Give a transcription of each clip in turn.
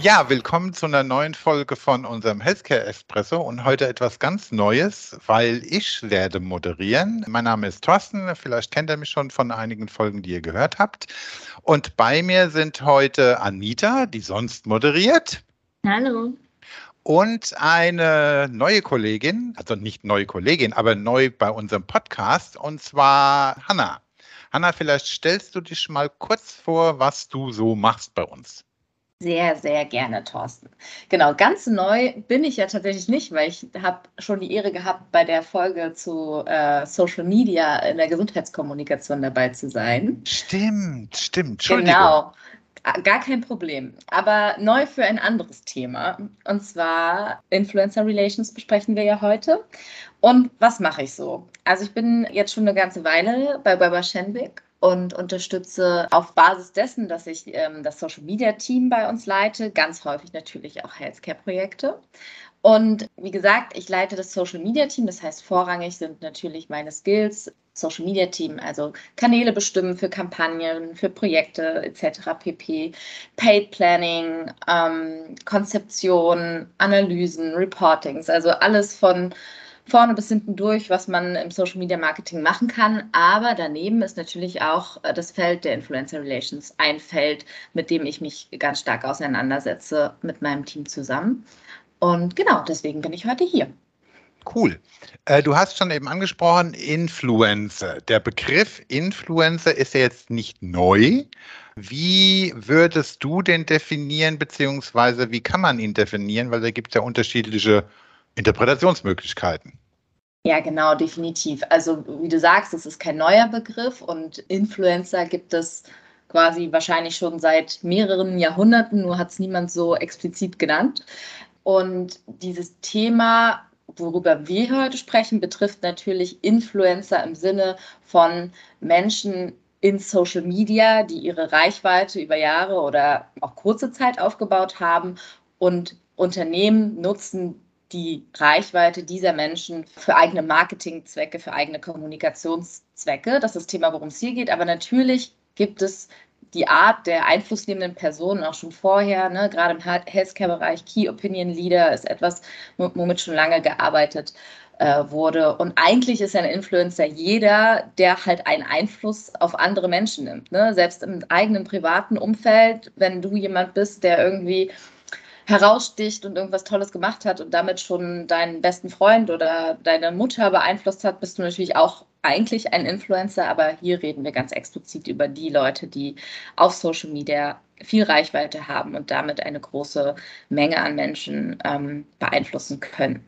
Ja, willkommen zu einer neuen Folge von unserem Healthcare Espresso und heute etwas ganz Neues, weil ich werde moderieren. Mein Name ist Thorsten, vielleicht kennt ihr mich schon von einigen Folgen, die ihr gehört habt. Und bei mir sind heute Anita, die sonst moderiert. Hallo. Und eine neue Kollegin, also nicht neue Kollegin, aber neu bei unserem Podcast, und zwar Hanna. Hanna, vielleicht stellst du dich mal kurz vor, was du so machst bei uns. Sehr, sehr gerne, Thorsten. Genau, ganz neu bin ich ja tatsächlich nicht, weil ich habe schon die Ehre gehabt, bei der Folge zu äh, Social Media in der Gesundheitskommunikation dabei zu sein. Stimmt, stimmt. Entschuldigung. Genau, gar kein Problem. Aber neu für ein anderes Thema. Und zwar Influencer Relations besprechen wir ja heute. Und was mache ich so? Also ich bin jetzt schon eine ganze Weile bei Baba Schenwick und unterstütze auf Basis dessen, dass ich ähm, das Social Media Team bei uns leite, ganz häufig natürlich auch Healthcare-Projekte. Und wie gesagt, ich leite das Social Media Team, das heißt, vorrangig sind natürlich meine Skills Social Media Team, also Kanäle bestimmen für Kampagnen, für Projekte etc. pp. Paid Planning, ähm, Konzeption, Analysen, Reportings, also alles von vorne bis hinten durch, was man im Social Media Marketing machen kann. Aber daneben ist natürlich auch äh, das Feld der Influencer Relations ein Feld, mit dem ich mich ganz stark auseinandersetze mit meinem Team zusammen. Und genau, deswegen bin ich heute hier. Cool. Äh, du hast schon eben angesprochen, Influencer. Der Begriff Influencer ist ja jetzt nicht neu. Wie würdest du den definieren, beziehungsweise wie kann man ihn definieren? Weil da gibt es ja unterschiedliche Interpretationsmöglichkeiten. Ja, genau, definitiv. Also wie du sagst, es ist kein neuer Begriff und Influencer gibt es quasi wahrscheinlich schon seit mehreren Jahrhunderten, nur hat es niemand so explizit genannt. Und dieses Thema, worüber wir heute sprechen, betrifft natürlich Influencer im Sinne von Menschen in Social Media, die ihre Reichweite über Jahre oder auch kurze Zeit aufgebaut haben und Unternehmen nutzen die Reichweite dieser Menschen für eigene Marketingzwecke, für eigene Kommunikationszwecke. Das ist das Thema, worum es hier geht. Aber natürlich gibt es die Art der einflussnehmenden Personen auch schon vorher, ne? gerade im Healthcare-Bereich, Key Opinion Leader ist etwas, womit schon lange gearbeitet äh, wurde. Und eigentlich ist ein Influencer jeder, der halt einen Einfluss auf andere Menschen nimmt. Ne? Selbst im eigenen privaten Umfeld, wenn du jemand bist, der irgendwie heraussticht und irgendwas Tolles gemacht hat und damit schon deinen besten Freund oder deine Mutter beeinflusst hat, bist du natürlich auch eigentlich ein Influencer, aber hier reden wir ganz explizit über die Leute, die auf Social Media viel Reichweite haben und damit eine große Menge an Menschen ähm, beeinflussen können.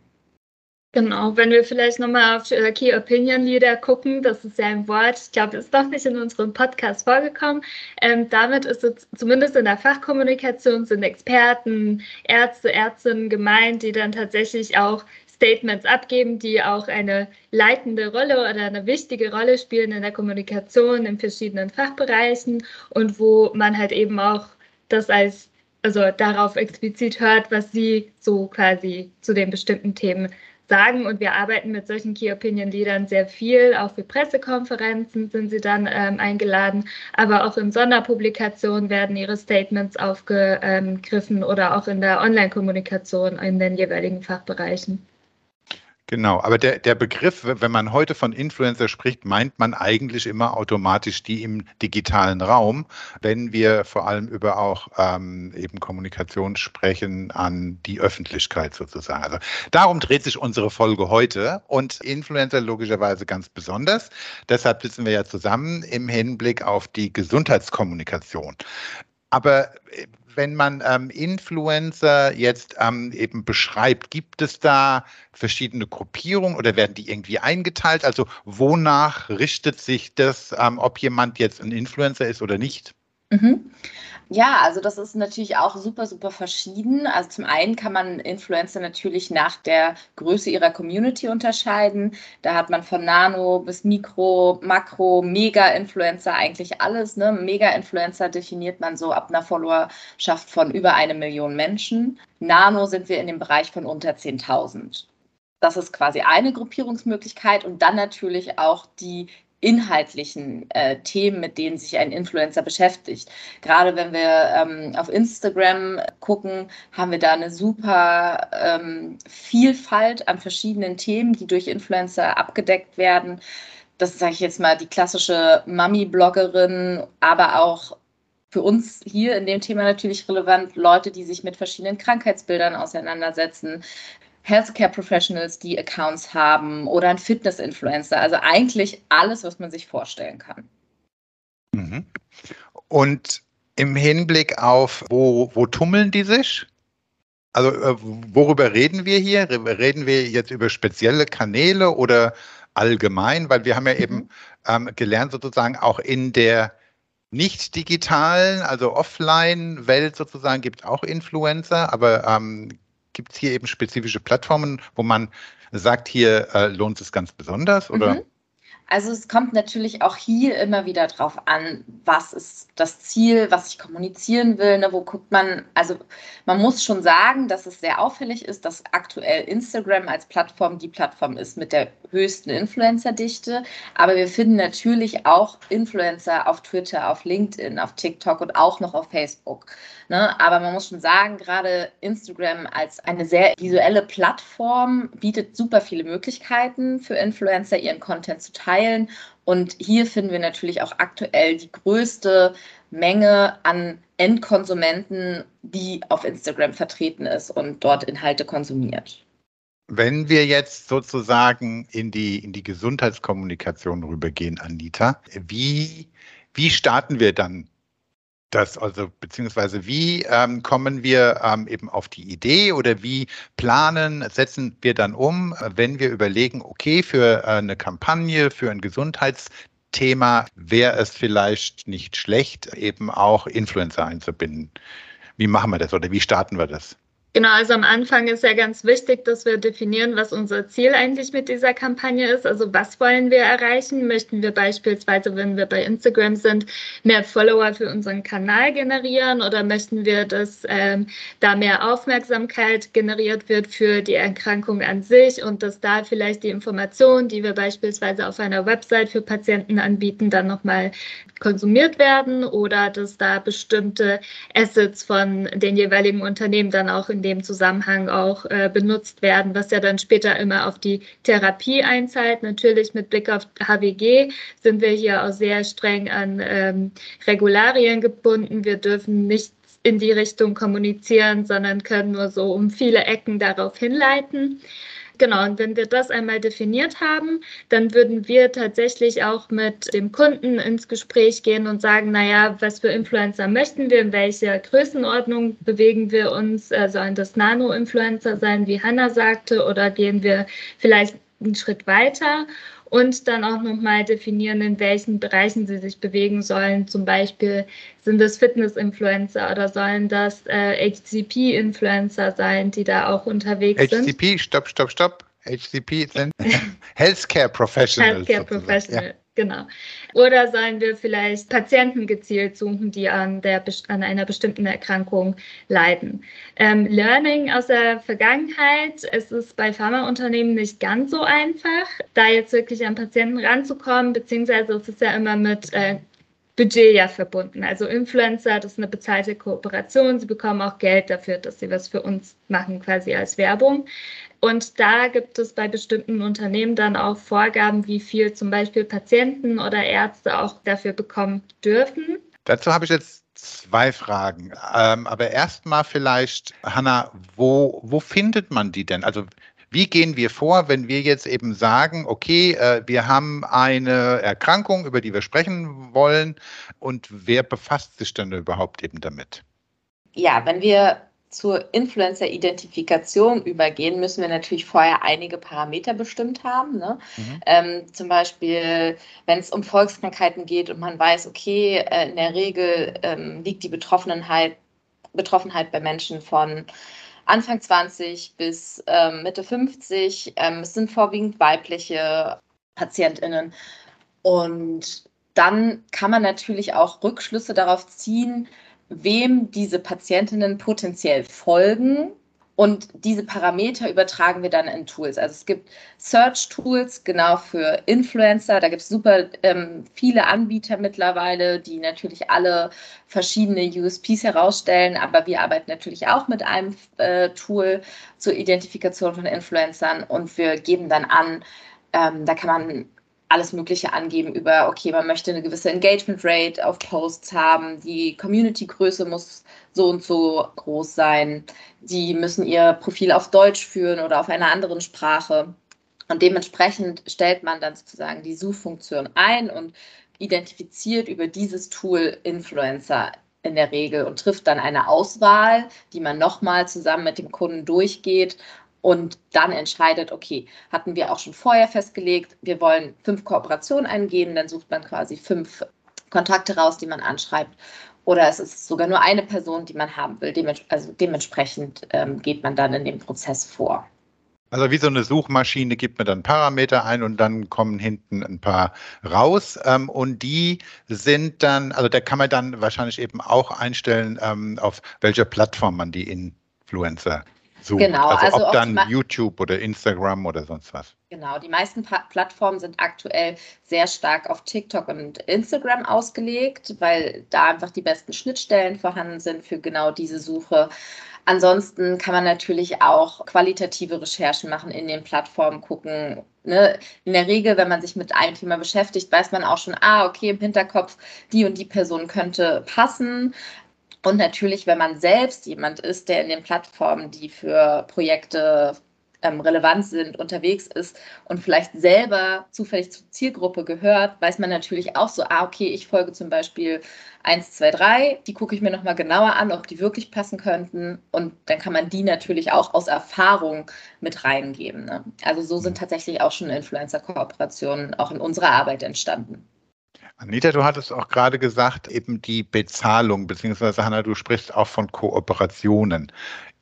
Genau, wenn wir vielleicht nochmal auf äh, Key Opinion Leader gucken, das ist ja ein Wort, ich glaube, ist doch nicht in unserem Podcast vorgekommen. Ähm, damit ist es zumindest in der Fachkommunikation sind Experten, Ärzte, Ärztinnen gemeint, die dann tatsächlich auch Statements abgeben, die auch eine leitende Rolle oder eine wichtige Rolle spielen in der Kommunikation in verschiedenen Fachbereichen und wo man halt eben auch das als, also darauf explizit hört, was sie so quasi zu den bestimmten Themen sagen. Und wir arbeiten mit solchen Key Opinion Leadern sehr viel. Auch für Pressekonferenzen sind sie dann ähm, eingeladen, aber auch in Sonderpublikationen werden ihre Statements aufgegriffen oder auch in der Online-Kommunikation in den jeweiligen Fachbereichen. Genau, aber der, der Begriff, wenn man heute von Influencer spricht, meint man eigentlich immer automatisch die im digitalen Raum, wenn wir vor allem über auch ähm, eben Kommunikation sprechen an die Öffentlichkeit sozusagen. Also darum dreht sich unsere Folge heute und Influencer logischerweise ganz besonders. Deshalb sitzen wir ja zusammen im Hinblick auf die Gesundheitskommunikation. Aber äh, wenn man ähm, Influencer jetzt ähm, eben beschreibt, gibt es da verschiedene Gruppierungen oder werden die irgendwie eingeteilt? Also wonach richtet sich das, ähm, ob jemand jetzt ein Influencer ist oder nicht? Mhm. Ja, also das ist natürlich auch super, super verschieden. Also zum einen kann man Influencer natürlich nach der Größe ihrer Community unterscheiden. Da hat man von Nano bis Mikro, Makro, Mega-Influencer eigentlich alles. Ne? Mega-Influencer definiert man so ab einer Followerschaft von über eine Million Menschen. Nano sind wir in dem Bereich von unter 10.000. Das ist quasi eine Gruppierungsmöglichkeit und dann natürlich auch die inhaltlichen äh, Themen, mit denen sich ein Influencer beschäftigt. Gerade wenn wir ähm, auf Instagram gucken, haben wir da eine super ähm, Vielfalt an verschiedenen Themen, die durch Influencer abgedeckt werden. Das sage ich jetzt mal die klassische Mami-Bloggerin, aber auch für uns hier in dem Thema natürlich relevant, Leute, die sich mit verschiedenen Krankheitsbildern auseinandersetzen, Healthcare Professionals, die Accounts haben oder ein Fitness-Influencer. Also eigentlich alles, was man sich vorstellen kann. Mhm. Und im Hinblick auf, wo, wo tummeln die sich? Also äh, worüber reden wir hier? Reden wir jetzt über spezielle Kanäle oder allgemein? Weil wir haben ja mhm. eben ähm, gelernt, sozusagen auch in der nicht digitalen, also Offline-Welt sozusagen gibt es auch Influencer, aber ähm, gibt es hier eben spezifische Plattformen, wo man sagt, hier äh, lohnt es ganz besonders? Oder? Mhm. Also es kommt natürlich auch hier immer wieder drauf an, was ist das Ziel, was ich kommunizieren will, ne, wo guckt man, also man muss schon sagen, dass es sehr auffällig ist, dass aktuell Instagram als Plattform die Plattform ist mit der höchsten Influencer-Dichte, aber wir finden natürlich auch Influencer auf Twitter, auf LinkedIn, auf TikTok und auch noch auf Facebook. Ne? Aber man muss schon sagen, gerade Instagram als eine sehr visuelle Plattform bietet super viele Möglichkeiten für Influencer, ihren Content zu teilen. Und hier finden wir natürlich auch aktuell die größte Menge an Endkonsumenten, die auf Instagram vertreten ist und dort Inhalte konsumiert. Wenn wir jetzt sozusagen in die, in die Gesundheitskommunikation rübergehen, Anita, wie, wie starten wir dann das, also beziehungsweise wie ähm, kommen wir ähm, eben auf die Idee oder wie planen, setzen wir dann um, wenn wir überlegen, okay, für äh, eine Kampagne, für ein Gesundheitsthema wäre es vielleicht nicht schlecht, eben auch Influencer einzubinden. Wie machen wir das oder wie starten wir das? Genau, also am Anfang ist ja ganz wichtig, dass wir definieren, was unser Ziel eigentlich mit dieser Kampagne ist. Also was wollen wir erreichen? Möchten wir beispielsweise, wenn wir bei Instagram sind, mehr Follower für unseren Kanal generieren oder möchten wir, dass ähm, da mehr Aufmerksamkeit generiert wird für die Erkrankung an sich und dass da vielleicht die Informationen, die wir beispielsweise auf einer Website für Patienten anbieten, dann nochmal konsumiert werden oder dass da bestimmte Assets von den jeweiligen Unternehmen dann auch in dem Zusammenhang auch äh, benutzt werden, was ja dann später immer auf die Therapie einzahlt. Natürlich mit Blick auf HWG sind wir hier auch sehr streng an ähm, Regularien gebunden. Wir dürfen nicht in die Richtung kommunizieren, sondern können nur so um viele Ecken darauf hinleiten. Genau, und wenn wir das einmal definiert haben, dann würden wir tatsächlich auch mit dem Kunden ins Gespräch gehen und sagen, naja, was für Influencer möchten wir, in welcher Größenordnung bewegen wir uns, äh, sollen das Nano-Influencer sein, wie Hanna sagte, oder gehen wir vielleicht einen Schritt weiter? Und dann auch nochmal definieren, in welchen Bereichen sie sich bewegen sollen. Zum Beispiel sind das Fitness-Influencer oder sollen das äh, HCP-Influencer sein, die da auch unterwegs HCP, sind. HCP, stopp, stopp, stopp. HCP sind Healthcare Professionals. Healthcare Professionals. Ja. Genau. Oder sollen wir vielleicht Patienten gezielt suchen, die an, der, an einer bestimmten Erkrankung leiden? Ähm, Learning aus der Vergangenheit, es ist bei Pharmaunternehmen nicht ganz so einfach, da jetzt wirklich an Patienten ranzukommen, beziehungsweise es ist ja immer mit äh, Budget ja verbunden. Also Influencer, das ist eine bezahlte Kooperation. Sie bekommen auch Geld dafür, dass sie was für uns machen, quasi als Werbung. Und da gibt es bei bestimmten Unternehmen dann auch Vorgaben, wie viel zum Beispiel Patienten oder Ärzte auch dafür bekommen dürfen. Dazu habe ich jetzt zwei Fragen. Ähm, aber erstmal vielleicht, Hanna, wo, wo findet man die denn? Also wie gehen wir vor, wenn wir jetzt eben sagen, okay, äh, wir haben eine Erkrankung, über die wir sprechen wollen und wer befasst sich denn überhaupt eben damit? Ja, wenn wir zur Influencer-Identifikation übergehen, müssen wir natürlich vorher einige Parameter bestimmt haben. Ne? Mhm. Ähm, zum Beispiel, wenn es um Volkskrankheiten geht und man weiß, okay, äh, in der Regel ähm, liegt die Betroffenheit, Betroffenheit bei Menschen von Anfang 20 bis ähm, Mitte 50. Ähm, es sind vorwiegend weibliche PatientInnen. Und dann kann man natürlich auch Rückschlüsse darauf ziehen, wem diese Patientinnen potenziell folgen. Und diese Parameter übertragen wir dann in Tools. Also es gibt Search-Tools genau für Influencer. Da gibt es super ähm, viele Anbieter mittlerweile, die natürlich alle verschiedene USPs herausstellen. Aber wir arbeiten natürlich auch mit einem äh, Tool zur Identifikation von Influencern und wir geben dann an, ähm, da kann man alles Mögliche angeben über, okay, man möchte eine gewisse Engagement Rate auf Posts haben, die Community-Größe muss so und so groß sein, die müssen ihr Profil auf Deutsch führen oder auf einer anderen Sprache. Und dementsprechend stellt man dann sozusagen die Suchfunktion ein und identifiziert über dieses Tool Influencer in der Regel und trifft dann eine Auswahl, die man nochmal zusammen mit dem Kunden durchgeht und dann entscheidet, okay, hatten wir auch schon vorher festgelegt, wir wollen fünf Kooperationen eingehen, dann sucht man quasi fünf Kontakte raus, die man anschreibt. Oder es ist sogar nur eine Person, die man haben will. Dements also dementsprechend ähm, geht man dann in dem Prozess vor. Also wie so eine Suchmaschine gibt man dann Parameter ein und dann kommen hinten ein paar raus. Ähm, und die sind dann, also da kann man dann wahrscheinlich eben auch einstellen, ähm, auf welcher Plattform man die Influencer sucht. Genau, also, also ob dann YouTube oder Instagram oder sonst was. Genau, die meisten pa Plattformen sind aktuell sehr stark auf TikTok und Instagram ausgelegt, weil da einfach die besten Schnittstellen vorhanden sind für genau diese Suche. Ansonsten kann man natürlich auch qualitative Recherchen machen in den Plattformen, gucken. Ne? In der Regel, wenn man sich mit einem Thema beschäftigt, weiß man auch schon, ah, okay, im Hinterkopf, die und die Person könnte passen. Und natürlich, wenn man selbst jemand ist, der in den Plattformen, die für Projekte ähm, relevant sind, unterwegs ist und vielleicht selber zufällig zur Zielgruppe gehört, weiß man natürlich auch so, ah, okay, ich folge zum Beispiel 1, 2, 3, die gucke ich mir nochmal genauer an, ob die wirklich passen könnten und dann kann man die natürlich auch aus Erfahrung mit reingeben. Ne? Also so sind tatsächlich auch schon Influencer-Kooperationen auch in unserer Arbeit entstanden. Anita, du hattest auch gerade gesagt, eben die Bezahlung, beziehungsweise Hanna, du sprichst auch von Kooperationen.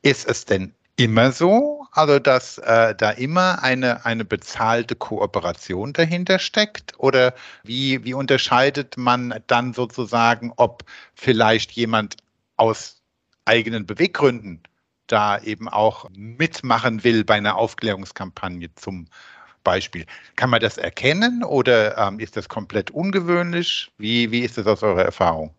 Ist es denn immer so, also dass äh, da immer eine, eine bezahlte Kooperation dahinter steckt? Oder wie, wie unterscheidet man dann sozusagen, ob vielleicht jemand aus eigenen Beweggründen da eben auch mitmachen will bei einer Aufklärungskampagne zum Beispiel. Kann man das erkennen oder ähm, ist das komplett ungewöhnlich? Wie, wie ist das aus eurer Erfahrung?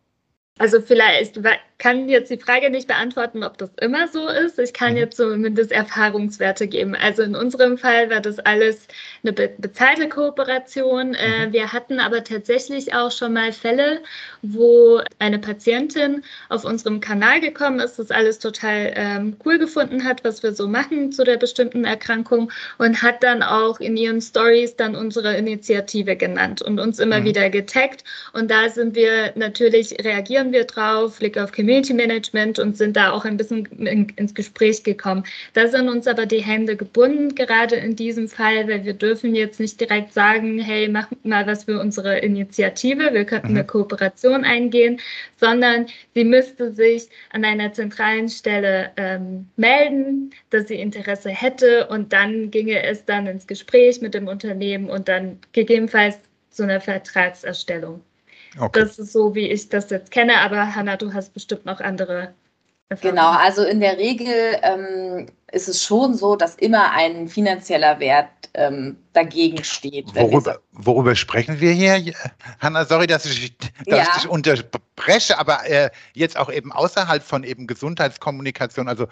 Also vielleicht kann jetzt die Frage nicht beantworten, ob das immer so ist. Ich kann mhm. jetzt zumindest Erfahrungswerte geben. Also in unserem Fall war das alles eine be bezahlte Kooperation. Äh, mhm. wir hatten aber tatsächlich auch schon mal Fälle, wo eine Patientin auf unserem Kanal gekommen ist, das alles total ähm, cool gefunden hat, was wir so machen zu der bestimmten Erkrankung und hat dann auch in ihren Stories dann unsere Initiative genannt und uns immer mhm. wieder getaggt. Und da sind wir natürlich reagieren wir drauf, Blick auf Community Management und sind da auch ein bisschen in, ins Gespräch gekommen. Da sind uns aber die Hände gebunden, gerade in diesem Fall, weil wir dürfen jetzt nicht direkt sagen, hey, mach mal was für unsere Initiative, wir könnten mhm. eine Kooperation eingehen, sondern sie müsste sich an einer zentralen Stelle ähm, melden, dass sie Interesse hätte und dann ginge es dann ins Gespräch mit dem Unternehmen und dann gegebenenfalls zu einer Vertragserstellung. Okay. Das ist so, wie ich das jetzt kenne, aber Hanna, du hast bestimmt noch andere. Erfahrungen. Genau, also in der Regel ähm, ist es schon so, dass immer ein finanzieller Wert ähm, dagegen steht. Worüber, worüber, sprechen wir hier? Hanna, sorry, dass ich, dass ja. ich dich unterbreche, aber äh, jetzt auch eben außerhalb von eben Gesundheitskommunikation, also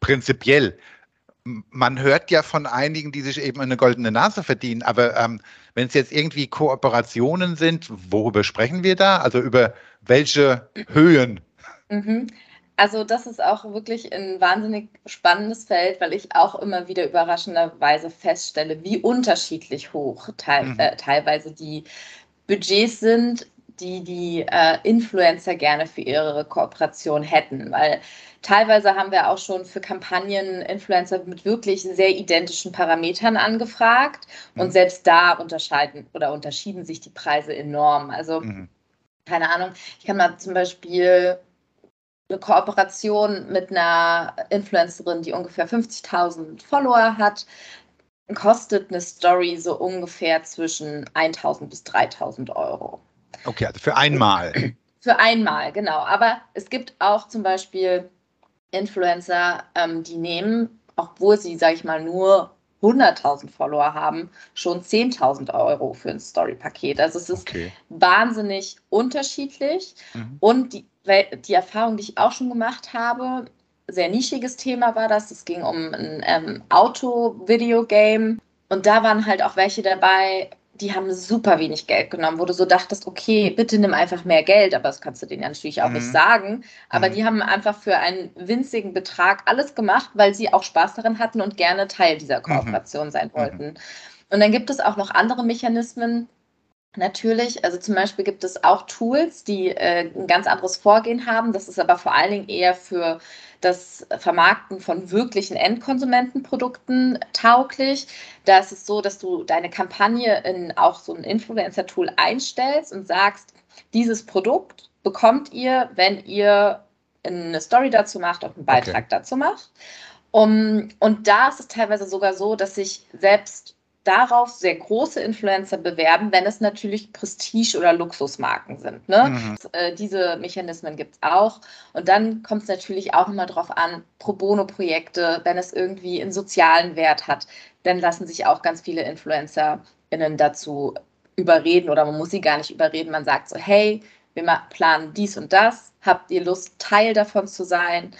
prinzipiell, man hört ja von einigen, die sich eben eine goldene Nase verdienen, aber ähm, wenn es jetzt irgendwie Kooperationen sind, worüber sprechen wir da? Also über welche Höhen? Mhm. Also das ist auch wirklich ein wahnsinnig spannendes Feld, weil ich auch immer wieder überraschenderweise feststelle, wie unterschiedlich hoch te mhm. äh, teilweise die Budgets sind die die äh, Influencer gerne für ihre Kooperation hätten, weil teilweise haben wir auch schon für Kampagnen Influencer mit wirklich sehr identischen Parametern angefragt und mhm. selbst da unterscheiden oder unterschieden sich die Preise enorm. Also mhm. keine Ahnung, ich kann mal zum Beispiel eine Kooperation mit einer Influencerin, die ungefähr 50.000 Follower hat, kostet eine Story so ungefähr zwischen 1.000 bis 3.000 Euro. Okay, also für einmal. Für einmal, genau. Aber es gibt auch zum Beispiel Influencer, ähm, die nehmen, obwohl sie, sage ich mal, nur 100.000 Follower haben, schon 10.000 Euro für ein Story-Paket. Also es ist okay. wahnsinnig unterschiedlich. Mhm. Und die, die Erfahrung, die ich auch schon gemacht habe, sehr nischiges Thema war das. Es ging um ein ähm, Auto-Videogame. Und da waren halt auch welche dabei, die haben super wenig Geld genommen, wo du so dachtest, okay, bitte nimm einfach mehr Geld, aber das kannst du denen ja natürlich auch mhm. nicht sagen. Aber mhm. die haben einfach für einen winzigen Betrag alles gemacht, weil sie auch Spaß daran hatten und gerne Teil dieser mhm. Kooperation mhm. sein wollten. Und dann gibt es auch noch andere Mechanismen, Natürlich, also zum Beispiel gibt es auch Tools, die äh, ein ganz anderes Vorgehen haben. Das ist aber vor allen Dingen eher für das Vermarkten von wirklichen Endkonsumentenprodukten tauglich. Da ist es so, dass du deine Kampagne in auch so ein Influencer-Tool einstellst und sagst, dieses Produkt bekommt ihr, wenn ihr eine Story dazu macht und einen Beitrag okay. dazu macht. Um, und da ist es teilweise sogar so, dass sich selbst darauf sehr große Influencer bewerben, wenn es natürlich Prestige- oder Luxusmarken sind. Ne? Mhm. Äh, diese Mechanismen gibt es auch. Und dann kommt es natürlich auch immer darauf an, Pro Bono-Projekte, wenn es irgendwie einen sozialen Wert hat, dann lassen sich auch ganz viele InfluencerInnen dazu überreden oder man muss sie gar nicht überreden. Man sagt so, hey, wir planen dies und das, habt ihr Lust, Teil davon zu sein?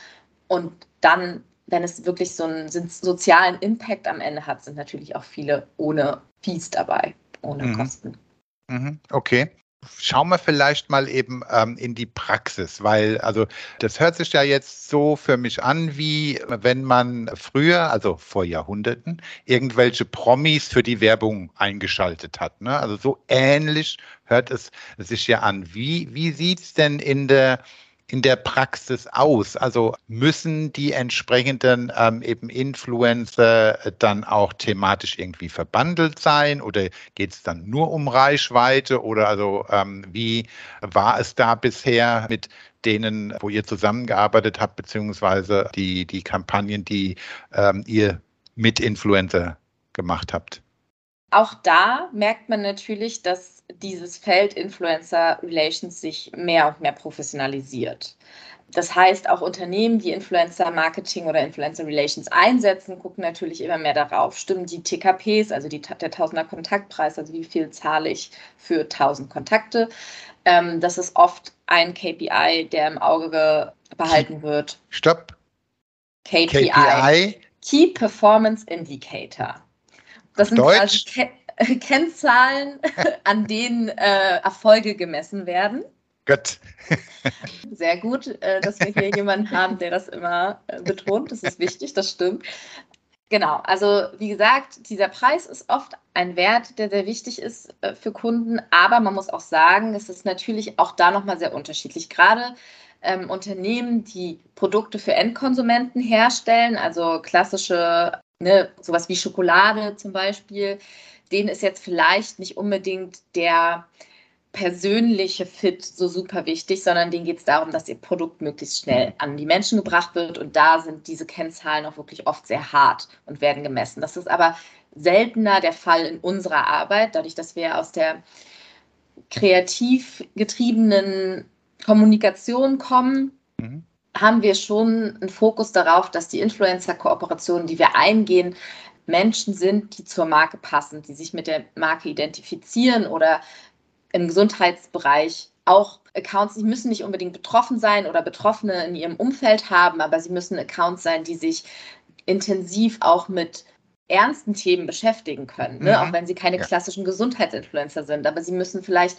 Und dann wenn es wirklich so einen sozialen Impact am Ende hat, sind natürlich auch viele ohne Fees dabei, ohne mhm. Kosten. Mhm. Okay. Schauen wir vielleicht mal eben ähm, in die Praxis, weil also das hört sich ja jetzt so für mich an, wie wenn man früher, also vor Jahrhunderten, irgendwelche Promis für die Werbung eingeschaltet hat. Ne? Also so ähnlich hört es sich ja an. Wie, wie sieht es denn in der in der Praxis aus? Also müssen die entsprechenden ähm, eben Influencer dann auch thematisch irgendwie verbandelt sein oder geht es dann nur um Reichweite oder also ähm, wie war es da bisher mit denen, wo ihr zusammengearbeitet habt, beziehungsweise die, die Kampagnen, die ähm, ihr mit Influencer gemacht habt? Auch da merkt man natürlich, dass dieses Feld Influencer Relations sich mehr und mehr professionalisiert. Das heißt, auch Unternehmen, die Influencer Marketing oder Influencer Relations einsetzen, gucken natürlich immer mehr darauf. Stimmen die TKPs, also die, der Tausender Kontaktpreis, also wie viel zahle ich für 1000 Kontakte? Ähm, das ist oft ein KPI, der im Auge behalten wird. Stopp. KPI. KPI. Key Performance Indicator. Das sind Deutsch. quasi Kennzahlen, an denen äh, Erfolge gemessen werden. Gut. Sehr gut, äh, dass wir hier jemanden haben, der das immer äh, betont. Das ist wichtig, das stimmt. Genau, also wie gesagt, dieser Preis ist oft ein Wert, der sehr wichtig ist äh, für Kunden, aber man muss auch sagen, es ist natürlich auch da nochmal sehr unterschiedlich. Gerade ähm, Unternehmen, die Produkte für Endkonsumenten herstellen, also klassische, ne, sowas wie Schokolade zum Beispiel, denen ist jetzt vielleicht nicht unbedingt der persönliche Fit so super wichtig, sondern denen geht es darum, dass ihr Produkt möglichst schnell an die Menschen gebracht wird. Und da sind diese Kennzahlen auch wirklich oft sehr hart und werden gemessen. Das ist aber seltener der Fall in unserer Arbeit, dadurch, dass wir aus der kreativ getriebenen Kommunikation kommen. Mhm. haben wir schon einen Fokus darauf, dass die Influencer-Kooperationen, die wir eingehen, Menschen sind, die zur Marke passen, die sich mit der Marke identifizieren oder im Gesundheitsbereich auch Accounts, die müssen nicht unbedingt betroffen sein oder Betroffene in ihrem Umfeld haben, aber sie müssen Accounts sein, die sich intensiv auch mit ernsten Themen beschäftigen können, ne? Mhm. auch wenn sie keine ja. klassischen Gesundheitsinfluencer sind. Aber sie müssen vielleicht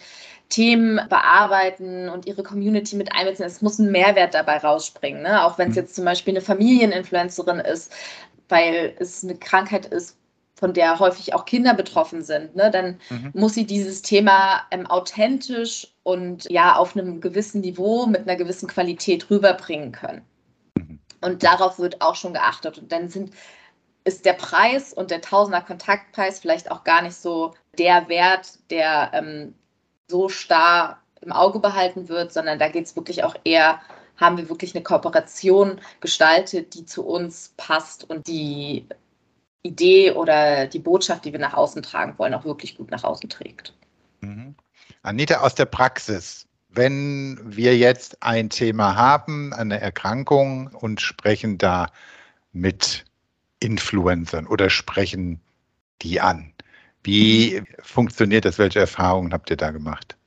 Themen bearbeiten und ihre Community mit einbeziehen. Es muss ein Mehrwert dabei rausspringen. Ne? Auch wenn es mhm. jetzt zum Beispiel eine Familieninfluencerin ist, weil es eine Krankheit ist, von der häufig auch Kinder betroffen sind, ne, dann mhm. muss sie dieses Thema ähm, authentisch und ja auf einem gewissen Niveau mit einer gewissen Qualität rüberbringen können. Mhm. Und darauf wird auch schon geachtet. Und dann sind, ist der Preis und der Tausender Kontaktpreis vielleicht auch gar nicht so der Wert, der ähm, so starr im Auge behalten wird, sondern da geht es wirklich auch eher, haben wir wirklich eine Kooperation gestaltet, die zu uns passt und die Idee oder die Botschaft, die wir nach außen tragen wollen, auch wirklich gut nach außen trägt. Mhm. Anita, aus der Praxis, wenn wir jetzt ein Thema haben, eine Erkrankung und sprechen da mit Influencern oder sprechen die an, wie funktioniert das? Welche Erfahrungen habt ihr da gemacht?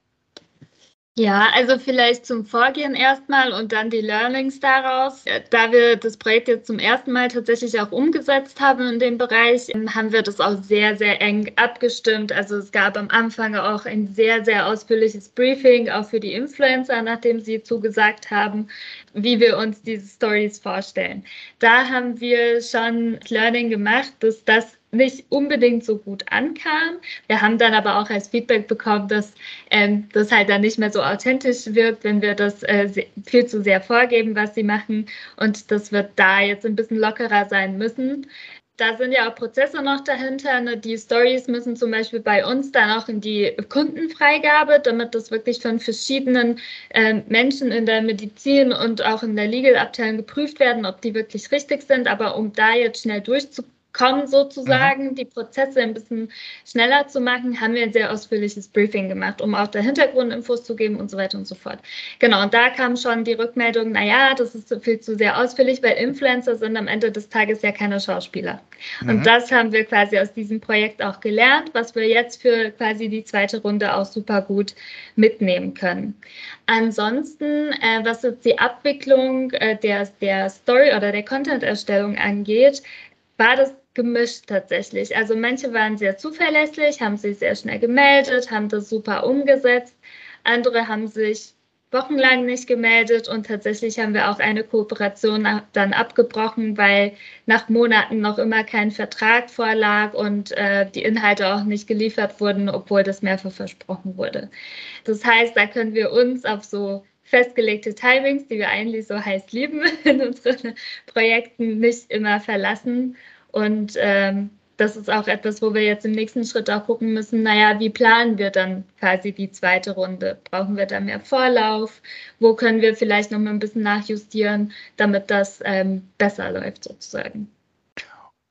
Ja, also vielleicht zum Vorgehen erstmal und dann die Learnings daraus. Da wir das Projekt jetzt zum ersten Mal tatsächlich auch umgesetzt haben in dem Bereich, haben wir das auch sehr, sehr eng abgestimmt. Also es gab am Anfang auch ein sehr, sehr ausführliches Briefing, auch für die Influencer, nachdem sie zugesagt haben, wie wir uns diese Stories vorstellen. Da haben wir schon Learning gemacht, dass das nicht unbedingt so gut ankam. Wir haben dann aber auch als Feedback bekommen, dass ähm, das halt dann nicht mehr so authentisch wirkt, wenn wir das äh, viel zu sehr vorgeben, was sie machen. Und das wird da jetzt ein bisschen lockerer sein müssen. Da sind ja auch Prozesse noch dahinter. Ne? Die Stories müssen zum Beispiel bei uns dann auch in die Kundenfreigabe, damit das wirklich von verschiedenen äh, Menschen in der Medizin und auch in der Legal-Abteilung geprüft werden, ob die wirklich richtig sind. Aber um da jetzt schnell durchzukommen, kommen, sozusagen, mhm. die Prozesse ein bisschen schneller zu machen, haben wir ein sehr ausführliches Briefing gemacht, um auch da Hintergrundinfos zu geben und so weiter und so fort. Genau, und da kam schon die Rückmeldung, naja, das ist viel zu sehr ausführlich, weil Influencer sind am Ende des Tages ja keine Schauspieler. Mhm. Und das haben wir quasi aus diesem Projekt auch gelernt, was wir jetzt für quasi die zweite Runde auch super gut mitnehmen können. Ansonsten, äh, was jetzt die Abwicklung äh, der, der Story oder der Content-Erstellung angeht, war das gemischt tatsächlich. Also manche waren sehr zuverlässig, haben sich sehr schnell gemeldet, haben das super umgesetzt. Andere haben sich wochenlang nicht gemeldet und tatsächlich haben wir auch eine Kooperation dann abgebrochen, weil nach Monaten noch immer kein Vertrag vorlag und äh, die Inhalte auch nicht geliefert wurden, obwohl das mehrfach versprochen wurde. Das heißt, da können wir uns auf so festgelegte Timings, die wir eigentlich so heiß lieben in unseren Projekten, nicht immer verlassen. Und ähm, das ist auch etwas, wo wir jetzt im nächsten Schritt auch gucken müssen, naja, wie planen wir dann quasi die zweite Runde? Brauchen wir da mehr Vorlauf? Wo können wir vielleicht noch mal ein bisschen nachjustieren, damit das ähm, besser läuft sozusagen?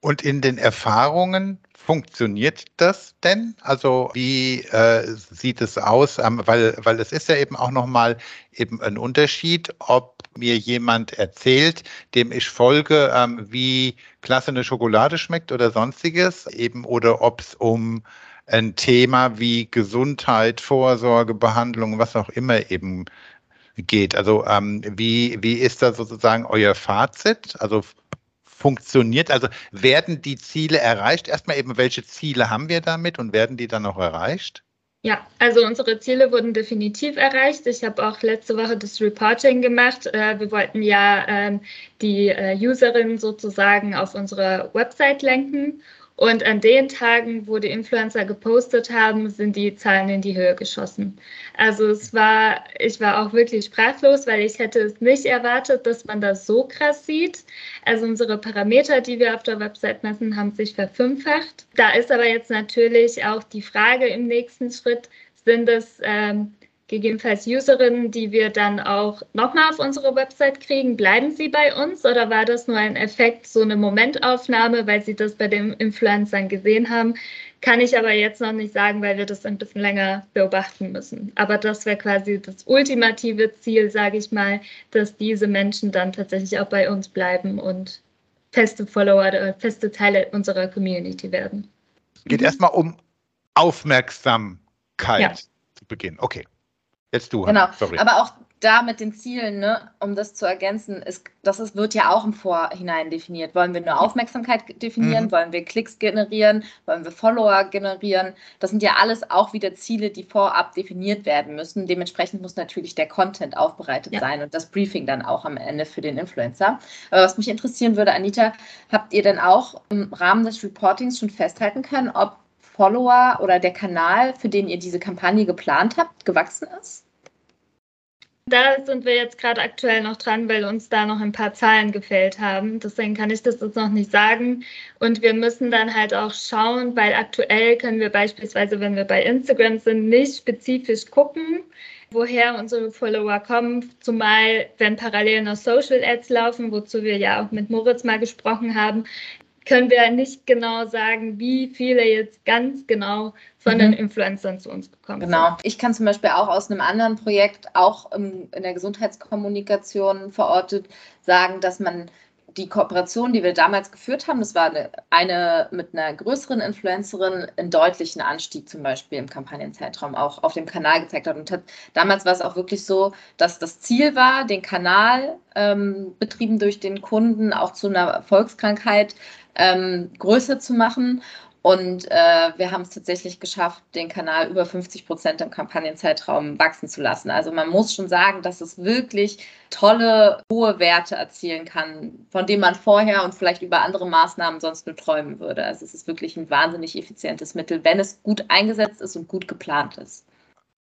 Und in den Erfahrungen funktioniert das denn? Also wie äh, sieht es aus? Ähm, weil, weil es ist ja eben auch nochmal eben ein Unterschied, ob mir jemand erzählt, dem ich folge, ähm, wie klasse eine Schokolade schmeckt oder sonstiges, eben oder ob es um ein Thema wie Gesundheit, Vorsorge, Behandlung, was auch immer eben geht. Also ähm, wie, wie ist da sozusagen euer Fazit? Also funktioniert? Also werden die Ziele erreicht? Erstmal eben, welche Ziele haben wir damit und werden die dann auch erreicht? Ja, also unsere Ziele wurden definitiv erreicht. Ich habe auch letzte Woche das Reporting gemacht. Äh, wir wollten ja ähm, die äh, Userin sozusagen auf unsere Website lenken und an den Tagen, wo die Influencer gepostet haben, sind die Zahlen in die Höhe geschossen. Also es war, ich war auch wirklich sprachlos, weil ich hätte es nicht erwartet, dass man das so krass sieht. Also unsere Parameter, die wir auf der Website messen, haben sich verfünffacht. Da ist aber jetzt natürlich auch die Frage im nächsten Schritt, sind es ähm, gegebenenfalls Userinnen, die wir dann auch nochmal auf unsere Website kriegen, bleiben sie bei uns oder war das nur ein Effekt, so eine Momentaufnahme, weil sie das bei den Influencern gesehen haben? Kann ich aber jetzt noch nicht sagen, weil wir das ein bisschen länger beobachten müssen. Aber das wäre quasi das ultimative Ziel, sage ich mal, dass diese Menschen dann tatsächlich auch bei uns bleiben und feste Follower oder feste Teile unserer Community werden. Es geht erstmal um Aufmerksamkeit ja. zu Beginn. Okay. Jetzt du. Genau. Sorry. Aber auch da mit den Zielen, ne, um das zu ergänzen, ist, das ist, wird ja auch im Vorhinein definiert. Wollen wir nur Aufmerksamkeit definieren? Mhm. Wollen wir Klicks generieren? Wollen wir Follower generieren? Das sind ja alles auch wieder Ziele, die vorab definiert werden müssen. Dementsprechend muss natürlich der Content aufbereitet ja. sein und das Briefing dann auch am Ende für den Influencer. Aber was mich interessieren würde, Anita, habt ihr denn auch im Rahmen des Reportings schon festhalten können, ob Follower oder der Kanal, für den ihr diese Kampagne geplant habt, gewachsen ist? Da sind wir jetzt gerade aktuell noch dran, weil uns da noch ein paar Zahlen gefehlt haben. Deswegen kann ich das jetzt noch nicht sagen. Und wir müssen dann halt auch schauen, weil aktuell können wir beispielsweise, wenn wir bei Instagram sind, nicht spezifisch gucken, woher unsere Follower kommen, zumal wenn parallel noch Social Ads laufen, wozu wir ja auch mit Moritz mal gesprochen haben, können wir nicht genau sagen, wie viele jetzt ganz genau von mhm. den Influencern zu uns gekommen genau. sind. Genau. Ich kann zum Beispiel auch aus einem anderen Projekt, auch in der Gesundheitskommunikation verortet, sagen, dass man die Kooperation, die wir damals geführt haben, das war eine, eine, mit einer größeren Influencerin, einen deutlichen Anstieg zum Beispiel im Kampagnenzeitraum auch auf dem Kanal gezeigt hat. Und hat, damals war es auch wirklich so, dass das Ziel war, den Kanal ähm, betrieben durch den Kunden auch zu einer Volkskrankheit ähm, größer zu machen. Und äh, wir haben es tatsächlich geschafft, den Kanal über 50 Prozent im Kampagnenzeitraum wachsen zu lassen. Also man muss schon sagen, dass es wirklich tolle, hohe Werte erzielen kann, von denen man vorher und vielleicht über andere Maßnahmen sonst nur träumen würde. Also es ist wirklich ein wahnsinnig effizientes Mittel, wenn es gut eingesetzt ist und gut geplant ist.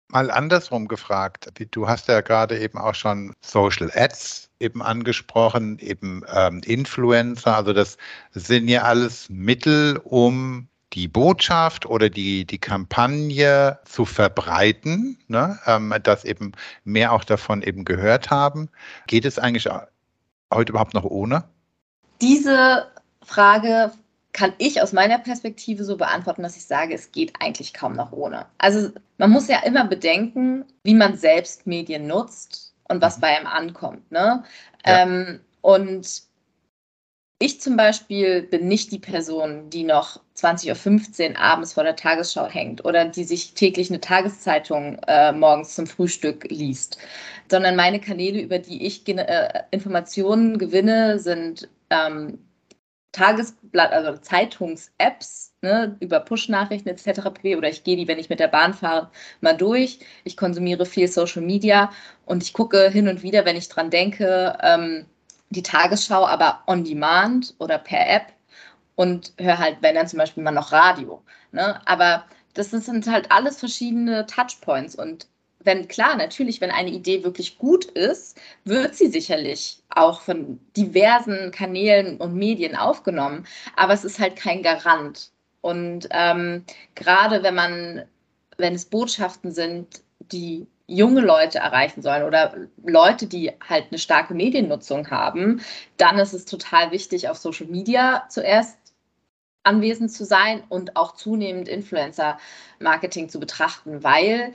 Mal andersrum gefragt, du hast ja gerade eben auch schon Social Ads eben angesprochen, eben ähm, Influencer, also das sind ja alles Mittel, um die Botschaft oder die, die Kampagne zu verbreiten, ne? ähm, dass eben mehr auch davon eben gehört haben. Geht es eigentlich heute überhaupt noch ohne? Diese Frage kann ich aus meiner Perspektive so beantworten, dass ich sage, es geht eigentlich kaum noch ohne. Also man muss ja immer bedenken, wie man selbst Medien nutzt und was mhm. bei einem ankommt. Ne? Ja. Ähm, und ich zum Beispiel bin nicht die Person, die noch 20.15 Uhr abends vor der Tagesschau hängt oder die sich täglich eine Tageszeitung äh, morgens zum Frühstück liest, sondern meine Kanäle, über die ich äh, Informationen gewinne, sind ähm, Tagesblatt, also Zeitungs-Apps ne, über Push-Nachrichten etc. pp. Oder ich gehe die, wenn ich mit der Bahn fahre, mal durch. Ich konsumiere viel Social Media und ich gucke hin und wieder, wenn ich dran denke, ähm, die Tagesschau, aber on demand oder per App und höre halt, wenn dann zum Beispiel mal noch Radio. Ne? Aber das sind halt alles verschiedene Touchpoints und wenn klar, natürlich, wenn eine Idee wirklich gut ist, wird sie sicherlich auch von diversen Kanälen und Medien aufgenommen, aber es ist halt kein Garant. Und ähm, gerade wenn man, wenn es Botschaften sind, die junge Leute erreichen sollen oder Leute, die halt eine starke Mediennutzung haben, dann ist es total wichtig, auf Social Media zuerst anwesend zu sein und auch zunehmend Influencer-Marketing zu betrachten, weil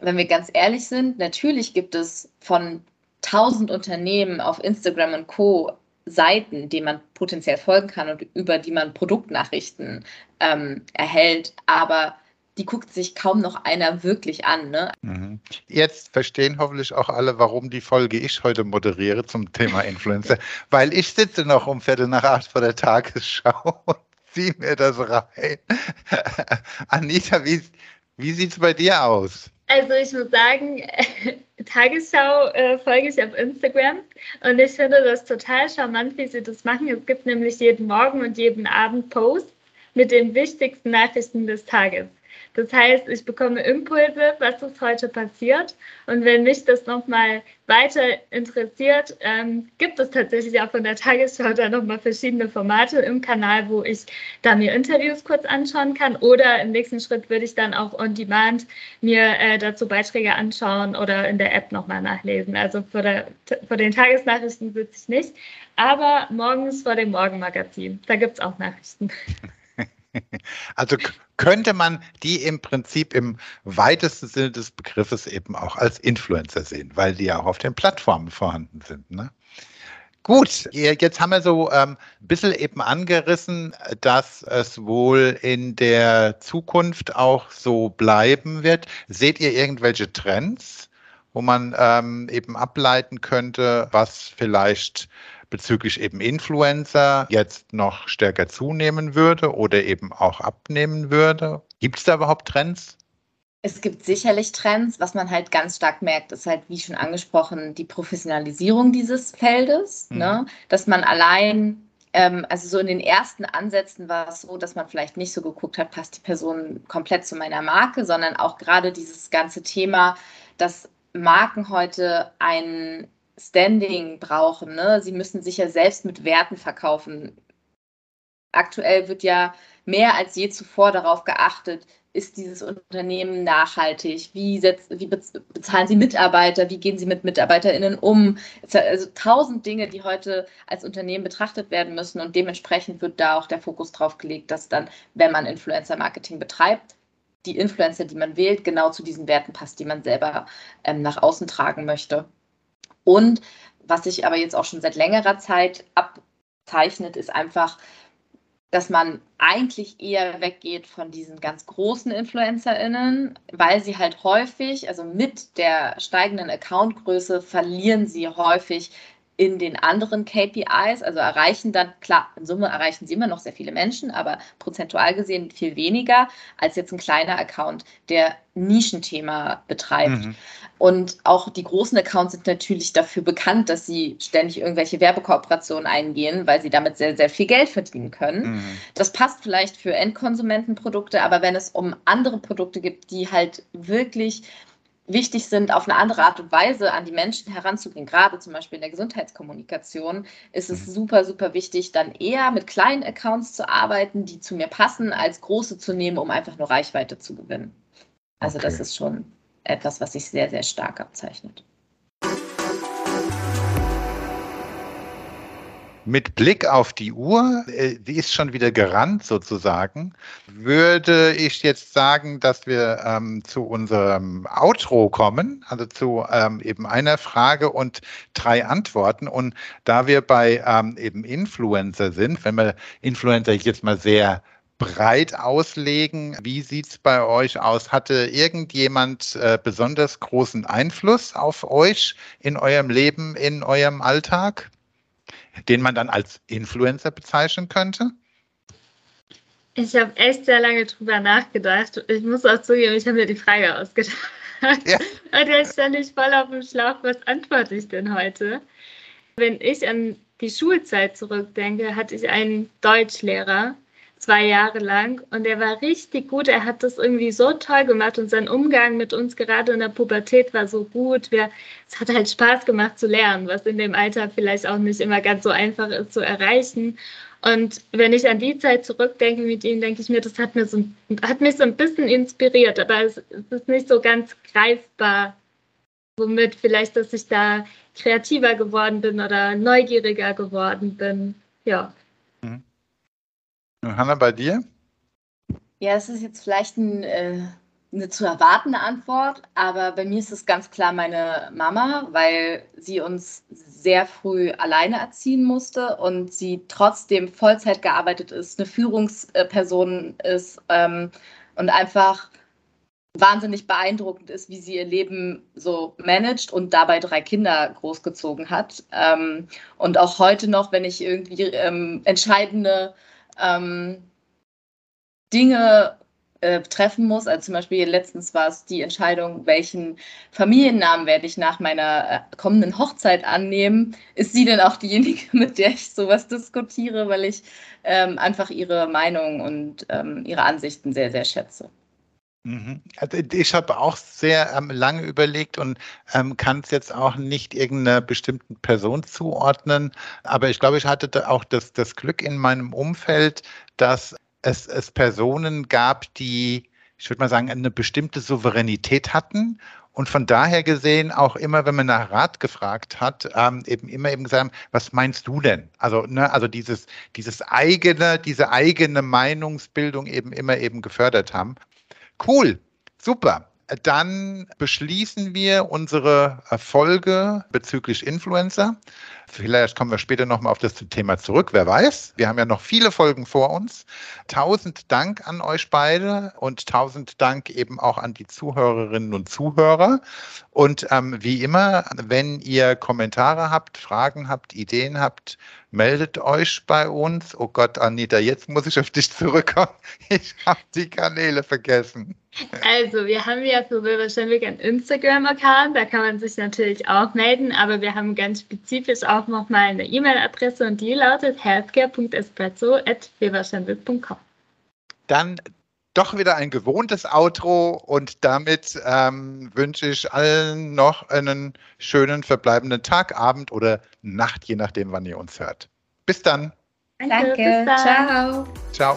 wenn wir ganz ehrlich sind, natürlich gibt es von tausend Unternehmen auf Instagram und Co. Seiten, denen man potenziell folgen kann und über die man Produktnachrichten ähm, erhält, aber die guckt sich kaum noch einer wirklich an. Ne? Mhm. Jetzt verstehen hoffentlich auch alle, warum die Folge ich heute moderiere zum Thema Influencer, weil ich sitze noch um Viertel nach acht vor der Tagesschau und ziehe mir das rein. Anita, wie, wie sieht es bei dir aus? Also ich muss sagen, Tagesschau äh, folge ich auf Instagram und ich finde das total charmant, wie sie das machen. Es gibt nämlich jeden Morgen und jeden Abend Posts mit den wichtigsten Nachrichten des Tages. Das heißt, ich bekomme Impulse, was ist heute passiert. Und wenn mich das nochmal weiter interessiert, ähm, gibt es tatsächlich auch von der Tagesschau da nochmal verschiedene Formate im Kanal, wo ich da mir Interviews kurz anschauen kann. Oder im nächsten Schritt würde ich dann auch on demand mir äh, dazu Beiträge anschauen oder in der App nochmal nachlesen. Also vor, der, vor den Tagesnachrichten sitze ich nicht, aber morgens vor dem Morgenmagazin. Da gibt es auch Nachrichten. Also könnte man die im Prinzip im weitesten Sinne des Begriffes eben auch als Influencer sehen, weil die ja auch auf den Plattformen vorhanden sind. Ne? Gut, jetzt haben wir so ähm, ein bisschen eben angerissen, dass es wohl in der Zukunft auch so bleiben wird. Seht ihr irgendwelche Trends, wo man ähm, eben ableiten könnte, was vielleicht bezüglich eben Influencer jetzt noch stärker zunehmen würde oder eben auch abnehmen würde? Gibt es da überhaupt Trends? Es gibt sicherlich Trends. Was man halt ganz stark merkt, ist halt, wie schon angesprochen, die Professionalisierung dieses Feldes. Mhm. Ne? Dass man allein, ähm, also so in den ersten Ansätzen war es so, dass man vielleicht nicht so geguckt hat, passt die Person komplett zu meiner Marke, sondern auch gerade dieses ganze Thema, dass Marken heute ein Standing brauchen. Ne? Sie müssen sich ja selbst mit Werten verkaufen. Aktuell wird ja mehr als je zuvor darauf geachtet, ist dieses Unternehmen nachhaltig? Wie, setzt, wie bezahlen Sie Mitarbeiter? Wie gehen Sie mit MitarbeiterInnen um? Also tausend Dinge, die heute als Unternehmen betrachtet werden müssen und dementsprechend wird da auch der Fokus drauf gelegt, dass dann, wenn man Influencer-Marketing betreibt, die Influencer, die man wählt, genau zu diesen Werten passt, die man selber ähm, nach außen tragen möchte. Und was sich aber jetzt auch schon seit längerer Zeit abzeichnet, ist einfach, dass man eigentlich eher weggeht von diesen ganz großen InfluencerInnen, weil sie halt häufig, also mit der steigenden Accountgröße, verlieren sie häufig in den anderen KPIs, also erreichen dann, klar, in Summe erreichen sie immer noch sehr viele Menschen, aber prozentual gesehen viel weniger als jetzt ein kleiner Account, der Nischenthema betreibt. Mhm. Und auch die großen Accounts sind natürlich dafür bekannt, dass sie ständig irgendwelche Werbekooperationen eingehen, weil sie damit sehr, sehr viel Geld verdienen können. Mhm. Das passt vielleicht für Endkonsumentenprodukte, aber wenn es um andere Produkte gibt, die halt wirklich wichtig sind, auf eine andere Art und Weise an die Menschen heranzugehen, gerade zum Beispiel in der Gesundheitskommunikation, ist es mhm. super, super wichtig, dann eher mit kleinen Accounts zu arbeiten, die zu mir passen, als große zu nehmen, um einfach nur Reichweite zu gewinnen. Also okay. das ist schon etwas, was sich sehr, sehr stark abzeichnet. Mit Blick auf die Uhr, äh, die ist schon wieder gerannt sozusagen, würde ich jetzt sagen, dass wir ähm, zu unserem Outro kommen, also zu ähm, eben einer Frage und drei Antworten. Und da wir bei ähm, eben Influencer sind, wenn wir Influencer jetzt mal sehr breit auslegen. Wie sieht es bei euch aus? Hatte irgendjemand äh, besonders großen Einfluss auf euch in eurem Leben, in eurem Alltag? Den man dann als Influencer bezeichnen könnte? Ich habe echt sehr lange drüber nachgedacht. Ich muss auch zugeben, ich habe mir die Frage ausgedacht. Ja. Und jetzt stand ich voll auf dem Schlauch. Was antworte ich denn heute? Wenn ich an die Schulzeit zurückdenke, hatte ich einen Deutschlehrer, zwei Jahre lang. Und er war richtig gut. Er hat das irgendwie so toll gemacht und sein Umgang mit uns gerade in der Pubertät war so gut. Wir, es hat halt Spaß gemacht zu lernen, was in dem Alter vielleicht auch nicht immer ganz so einfach ist zu erreichen. Und wenn ich an die Zeit zurückdenke mit ihm, denke ich mir, das hat, mir so, hat mich so ein bisschen inspiriert, aber es, es ist nicht so ganz greifbar, womit vielleicht, dass ich da kreativer geworden bin oder neugieriger geworden bin. Ja. Mhm. Hanna, bei dir? Ja, es ist jetzt vielleicht ein, äh, eine zu erwartende Antwort, aber bei mir ist es ganz klar meine Mama, weil sie uns sehr früh alleine erziehen musste und sie trotzdem Vollzeit gearbeitet ist, eine Führungsperson ist ähm, und einfach wahnsinnig beeindruckend ist, wie sie ihr Leben so managt und dabei drei Kinder großgezogen hat. Ähm, und auch heute noch, wenn ich irgendwie ähm, entscheidende ähm, Dinge äh, treffen muss. Also zum Beispiel letztens war es die Entscheidung, welchen Familiennamen werde ich nach meiner äh, kommenden Hochzeit annehmen. Ist sie denn auch diejenige, mit der ich sowas diskutiere, weil ich ähm, einfach ihre Meinung und ähm, ihre Ansichten sehr, sehr schätze. Mhm. Also ich habe auch sehr ähm, lange überlegt und ähm, kann es jetzt auch nicht irgendeiner bestimmten Person zuordnen. Aber ich glaube, ich hatte auch das, das Glück in meinem Umfeld, dass es, es Personen gab, die, ich würde mal sagen, eine bestimmte Souveränität hatten und von daher gesehen auch immer, wenn man nach Rat gefragt hat, ähm, eben immer eben gesagt, was meinst du denn? Also, ne, also dieses, dieses eigene, diese eigene Meinungsbildung eben immer eben gefördert haben. Cool, super. Dann beschließen wir unsere Folge bezüglich Influencer. Vielleicht kommen wir später nochmal auf das Thema zurück, wer weiß. Wir haben ja noch viele Folgen vor uns. Tausend Dank an euch beide und tausend Dank eben auch an die Zuhörerinnen und Zuhörer. Und ähm, wie immer, wenn ihr Kommentare habt, Fragen habt, Ideen habt, meldet euch bei uns. Oh Gott, Anita, jetzt muss ich auf dich zurückkommen. Ich habe die Kanäle vergessen. Also, wir haben ja für Wilberständig einen Instagram-Account, da kann man sich natürlich auch melden, aber wir haben ganz spezifisch auch nochmal eine E-Mail-Adresse und die lautet healthcare.espresso.wilberständig.com. Dann doch wieder ein gewohntes Outro und damit ähm, wünsche ich allen noch einen schönen verbleibenden Tag, Abend oder Nacht, je nachdem, wann ihr uns hört. Bis dann. Danke. Danke. Ciao. Ciao.